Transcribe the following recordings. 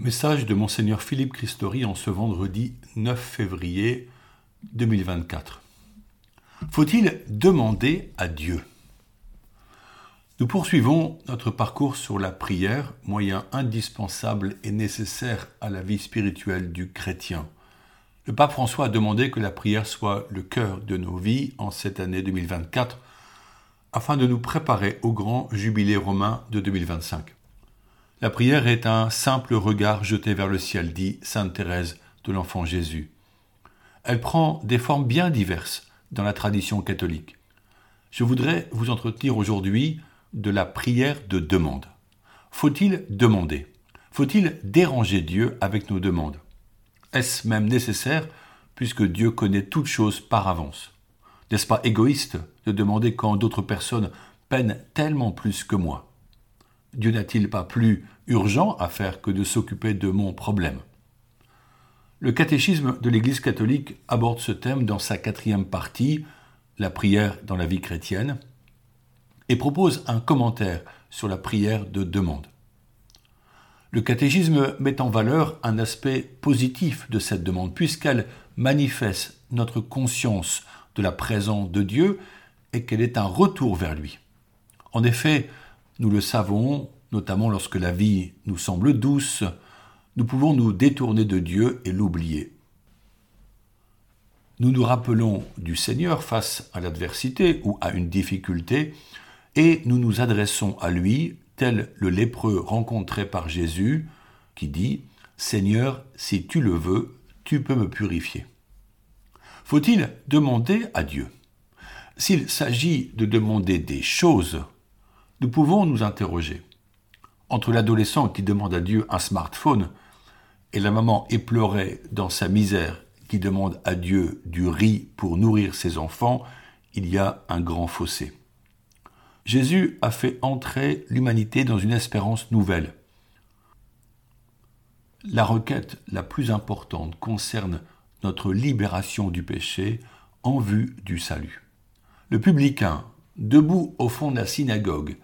Message de Monseigneur Philippe Christori en ce vendredi 9 février 2024. Faut-il demander à Dieu? Nous poursuivons notre parcours sur la prière, moyen indispensable et nécessaire à la vie spirituelle du chrétien. Le pape François a demandé que la prière soit le cœur de nos vies en cette année 2024 afin de nous préparer au grand jubilé romain de 2025. La prière est un simple regard jeté vers le ciel, dit Sainte Thérèse de l'Enfant Jésus. Elle prend des formes bien diverses dans la tradition catholique. Je voudrais vous entretenir aujourd'hui de la prière de demande. Faut-il demander? Faut-il déranger Dieu avec nos demandes? Est-ce même nécessaire puisque Dieu connaît toutes choses par avance? N'est-ce pas égoïste de demander quand d'autres personnes peinent tellement plus que moi? Dieu n'a-t-il pas plus urgent à faire que de s'occuper de mon problème? Le catéchisme de l'Église catholique aborde ce thème dans sa quatrième partie, la prière dans la vie chrétienne, et propose un commentaire sur la prière de demande. Le catéchisme met en valeur un aspect positif de cette demande, puisqu'elle manifeste notre conscience de la présence de Dieu et qu'elle est un retour vers lui. En effet, nous le savons, notamment lorsque la vie nous semble douce, nous pouvons nous détourner de Dieu et l'oublier. Nous nous rappelons du Seigneur face à l'adversité ou à une difficulté, et nous nous adressons à lui, tel le lépreux rencontré par Jésus, qui dit Seigneur, si tu le veux, tu peux me purifier. Faut-il demander à Dieu? S'il s'agit de demander des choses, nous pouvons nous interroger. Entre l'adolescent qui demande à Dieu un smartphone et la maman éplorée dans sa misère qui demande à Dieu du riz pour nourrir ses enfants, il y a un grand fossé. Jésus a fait entrer l'humanité dans une espérance nouvelle. La requête la plus importante concerne notre libération du péché en vue du salut. Le publicain, debout au fond de la synagogue,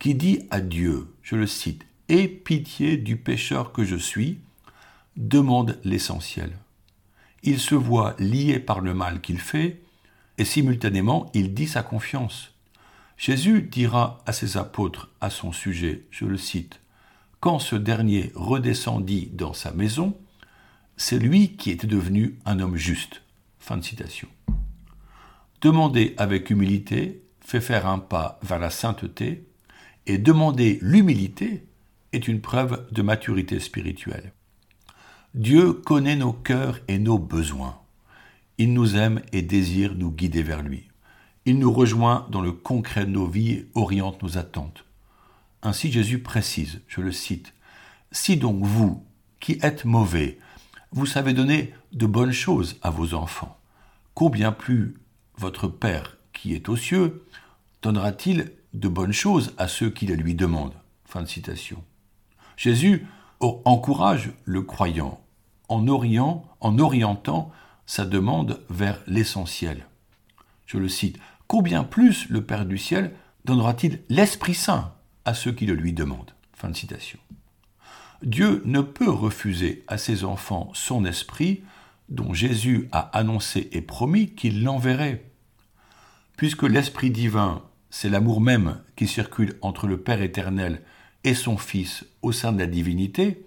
qui dit à Dieu, je le cite, Aie pitié du pécheur que je suis, demande l'essentiel. Il se voit lié par le mal qu'il fait, et simultanément il dit sa confiance. Jésus dira à ses apôtres à son sujet, je le cite, Quand ce dernier redescendit dans sa maison, c'est lui qui était devenu un homme juste. Fin. Demander avec humilité fait faire un pas vers la sainteté, et demander l'humilité est une preuve de maturité spirituelle. Dieu connaît nos cœurs et nos besoins. Il nous aime et désire nous guider vers lui. Il nous rejoint dans le concret de nos vies et oriente nos attentes. Ainsi Jésus précise, je le cite, Si donc vous, qui êtes mauvais, vous savez donner de bonnes choses à vos enfants, combien plus votre Père qui est aux cieux donnera-t-il de bonnes choses à ceux qui les lui demandent. Jésus encourage le croyant en, en orientant sa demande vers l'essentiel. Je le cite. Combien plus le Père du ciel donnera-t-il l'Esprit Saint à ceux qui le lui demandent? Dieu ne peut refuser à ses enfants son esprit dont Jésus a annoncé et promis qu'il l'enverrait. Puisque l'Esprit divin c'est l'amour même qui circule entre le Père éternel et son Fils au sein de la divinité,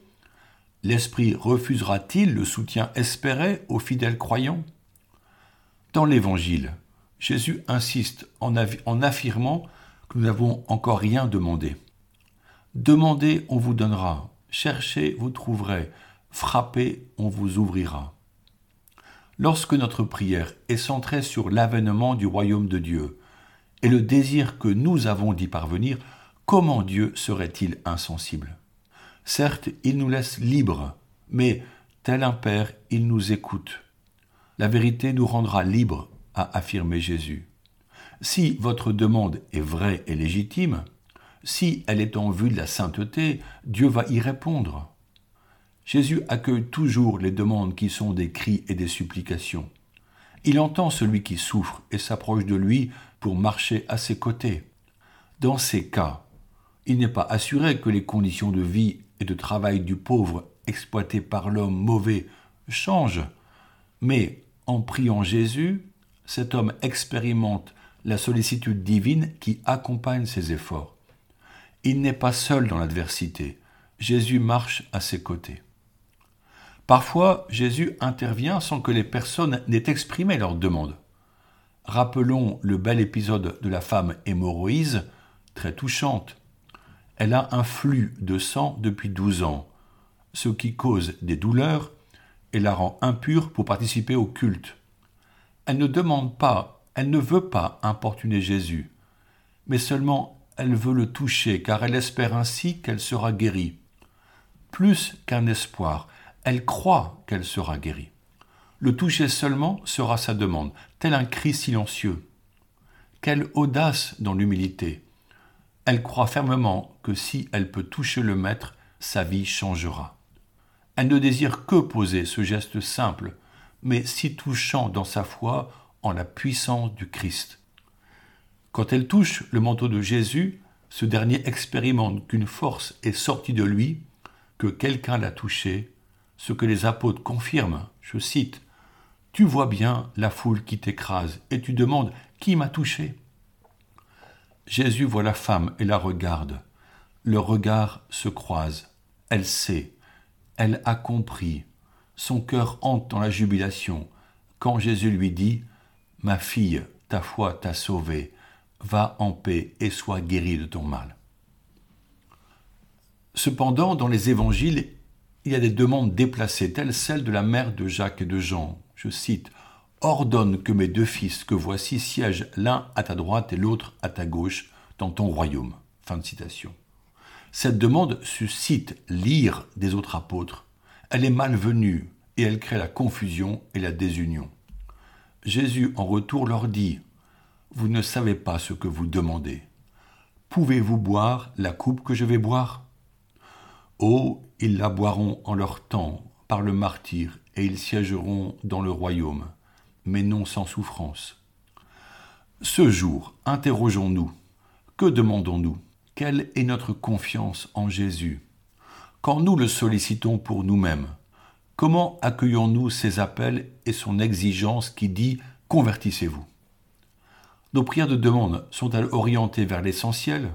l'Esprit refusera-t-il le soutien espéré aux fidèles croyants? Dans l'Évangile, Jésus insiste en, affirmant que nous n'avons encore rien demandé. Demandez, on vous donnera. Cherchez, vous trouverez. Frappez, on vous ouvrira. Lorsque notre prière est centrée sur l'avènement du royaume de Dieu, et le désir que nous avons d'y parvenir, comment Dieu serait-il insensible? Certes, il nous laisse libres, mais tel un Père, il nous écoute. La vérité nous rendra libres, a affirmé Jésus. Si votre demande est vraie et légitime, si elle est en vue de la sainteté, Dieu va y répondre. Jésus accueille toujours les demandes qui sont des cris et des supplications. Il entend celui qui souffre et s'approche de lui pour marcher à ses côtés. Dans ces cas, il n'est pas assuré que les conditions de vie et de travail du pauvre exploité par l'homme mauvais change, mais en priant Jésus, cet homme expérimente la sollicitude divine qui accompagne ses efforts. Il n'est pas seul dans l'adversité. Jésus marche à ses côtés. Parfois, Jésus intervient sans que les personnes n'aient exprimé leur demande. Rappelons le bel épisode de la femme hémorroïse, très touchante. Elle a un flux de sang depuis douze ans, ce qui cause des douleurs et la rend impure pour participer au culte. Elle ne demande pas, elle ne veut pas importuner Jésus, mais seulement elle veut le toucher car elle espère ainsi qu'elle sera guérie. Plus qu'un espoir, elle croit qu'elle sera guérie. Le toucher seulement sera sa demande, tel un cri silencieux. Quelle audace dans l'humilité. Elle croit fermement que si elle peut toucher le Maître, sa vie changera. Elle ne désire que poser ce geste simple, mais si touchant dans sa foi en la puissance du Christ. Quand elle touche le manteau de Jésus, ce dernier expérimente qu'une force est sortie de lui, que quelqu'un l'a touché, ce que les apôtres confirment, je cite, Tu vois bien la foule qui t'écrase, et tu demandes Qui m'a touché? Jésus voit la femme et la regarde. Le regard se croise. Elle sait. Elle a compris. Son cœur hante dans la jubilation. Quand Jésus lui dit Ma fille, ta foi t'a sauvée, va en paix et sois guérie de ton mal. Cependant, dans les évangiles, il y a des demandes déplacées, telles celles de la mère de Jacques et de Jean. Je cite Ordonne que mes deux fils que voici siègent l'un à ta droite et l'autre à ta gauche dans ton royaume. Cette demande suscite l'ire des autres apôtres. Elle est malvenue et elle crée la confusion et la désunion. Jésus en retour leur dit Vous ne savez pas ce que vous demandez. Pouvez-vous boire la coupe que je vais boire? Oh, ils la boiront en leur temps par le martyr et ils siégeront dans le royaume, mais non sans souffrance. Ce jour, interrogeons-nous. Que demandons-nous? Quelle est notre confiance en Jésus? Quand nous le sollicitons pour nous-mêmes, comment accueillons-nous ses appels et son exigence qui dit Convertissez-vous Nos prières de demande sont-elles orientées vers l'essentiel?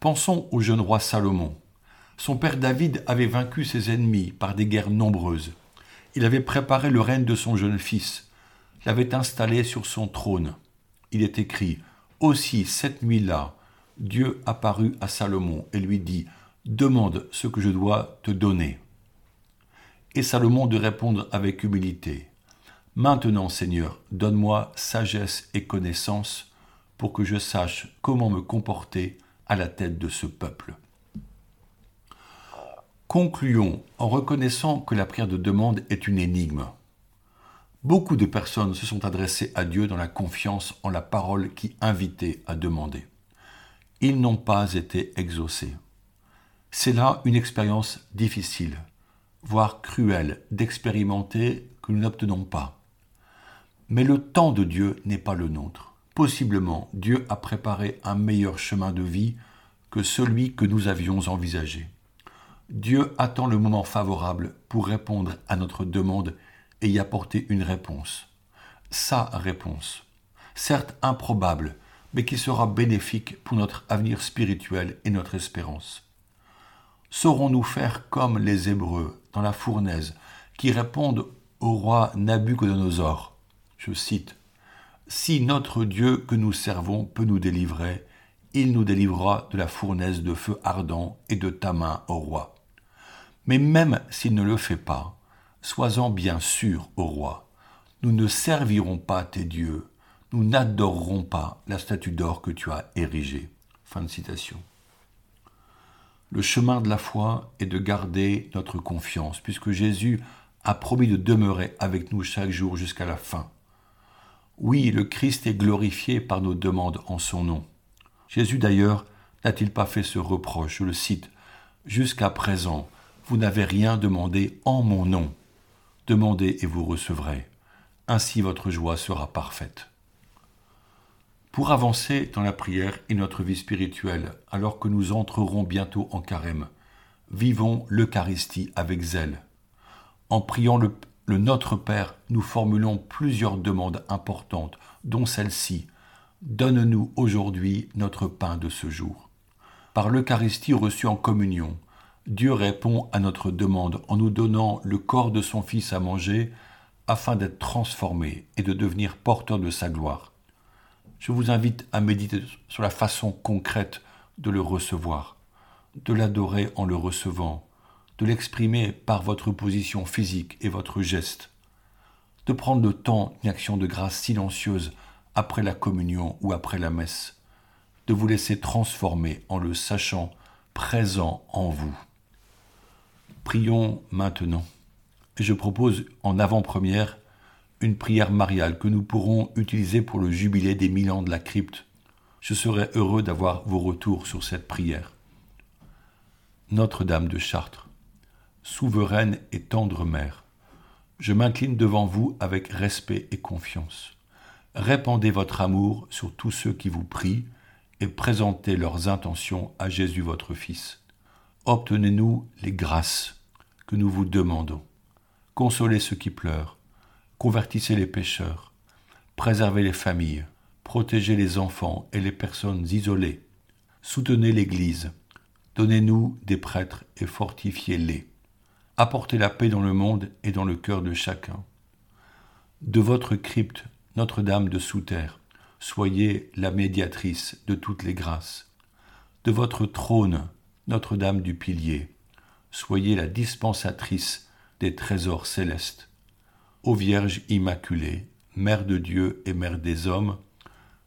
Pensons au jeune roi Salomon. Son père David avait vaincu ses ennemis par des guerres nombreuses. Il avait préparé le règne de son jeune fils, l'avait installé sur son trône. Il est écrit Aussi cette nuit-là, Dieu apparut à Salomon et lui dit Demande ce que je dois te donner. Et Salomon de répondre avec humilité Maintenant, Seigneur, donne-moi sagesse et connaissance pour que je sache comment me comporter à la tête de ce peuple. Concluons en reconnaissant que la prière de demande est une énigme. Beaucoup de personnes se sont adressées à Dieu dans la confiance en la parole qui invitait à demander. Ils n'ont pas été exaucés. C'est là une expérience difficile, voire cruelle, d'expérimenter que nous n'obtenons pas. Mais le temps de Dieu n'est pas le nôtre. Possiblement, Dieu a préparé un meilleur chemin de vie que celui que nous avions envisagé. Dieu attend le moment favorable pour répondre à notre demande et y apporter une réponse. Sa réponse, certes improbable, mais qui sera bénéfique pour notre avenir spirituel et notre espérance. Saurons-nous faire comme les Hébreux dans la fournaise qui répondent au roi Nabucodonosor? Je cite Si notre Dieu que nous servons peut nous délivrer, il nous délivrera de la fournaise de feu ardent et de ta main, au roi. Mais même s'il ne le fait pas, sois-en bien sûr, ô roi, nous ne servirons pas tes dieux, nous n'adorerons pas la statue d'or que tu as érigée. Fin de citation. Le chemin de la foi est de garder notre confiance, puisque Jésus a promis de demeurer avec nous chaque jour jusqu'à la fin. Oui, le Christ est glorifié par nos demandes en son nom. Jésus d'ailleurs n'a-t-il pas fait ce reproche, je le cite, Jusqu'à présent, vous n'avez rien demandé en mon nom. Demandez et vous recevrez. Ainsi votre joie sera parfaite. Pour avancer dans la prière et notre vie spirituelle, alors que nous entrerons bientôt en carême, vivons l'Eucharistie avec zèle. En priant le, le Notre Père, nous formulons plusieurs demandes importantes, dont celle-ci. Donne-nous aujourd'hui notre pain de ce jour. Par l'Eucharistie reçue en communion, Dieu répond à notre demande en nous donnant le corps de son Fils à manger afin d'être transformé et de devenir porteur de sa gloire. Je vous invite à méditer sur la façon concrète de le recevoir, de l'adorer en le recevant, de l'exprimer par votre position physique et votre geste, de prendre le temps d'une action de grâce silencieuse après la communion ou après la messe, de vous laisser transformer en le sachant présent en vous. Prions maintenant. Je propose en avant-première une prière mariale que nous pourrons utiliser pour le jubilé des mille ans de la crypte. Je serai heureux d'avoir vos retours sur cette prière. Notre-Dame de Chartres, souveraine et tendre mère, je m'incline devant vous avec respect et confiance. Répandez votre amour sur tous ceux qui vous prient et présentez leurs intentions à Jésus votre Fils obtenez-nous les grâces que nous vous demandons. Consolez ceux qui pleurent, convertissez les pécheurs, préservez les familles, protégez les enfants et les personnes isolées, soutenez l'Église, donnez-nous des prêtres et fortifiez-les. Apportez la paix dans le monde et dans le cœur de chacun. De votre crypte, Notre-Dame de Sous-Terre, soyez la médiatrice de toutes les grâces. De votre trône, notre-Dame du Pilier, soyez la dispensatrice des trésors célestes. Ô Vierge Immaculée, Mère de Dieu et Mère des hommes,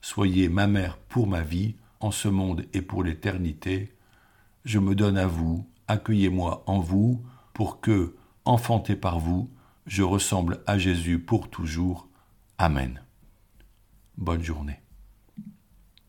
soyez ma mère pour ma vie, en ce monde et pour l'éternité. Je me donne à vous, accueillez-moi en vous, pour que, enfanté par vous, je ressemble à Jésus pour toujours. Amen. Bonne journée.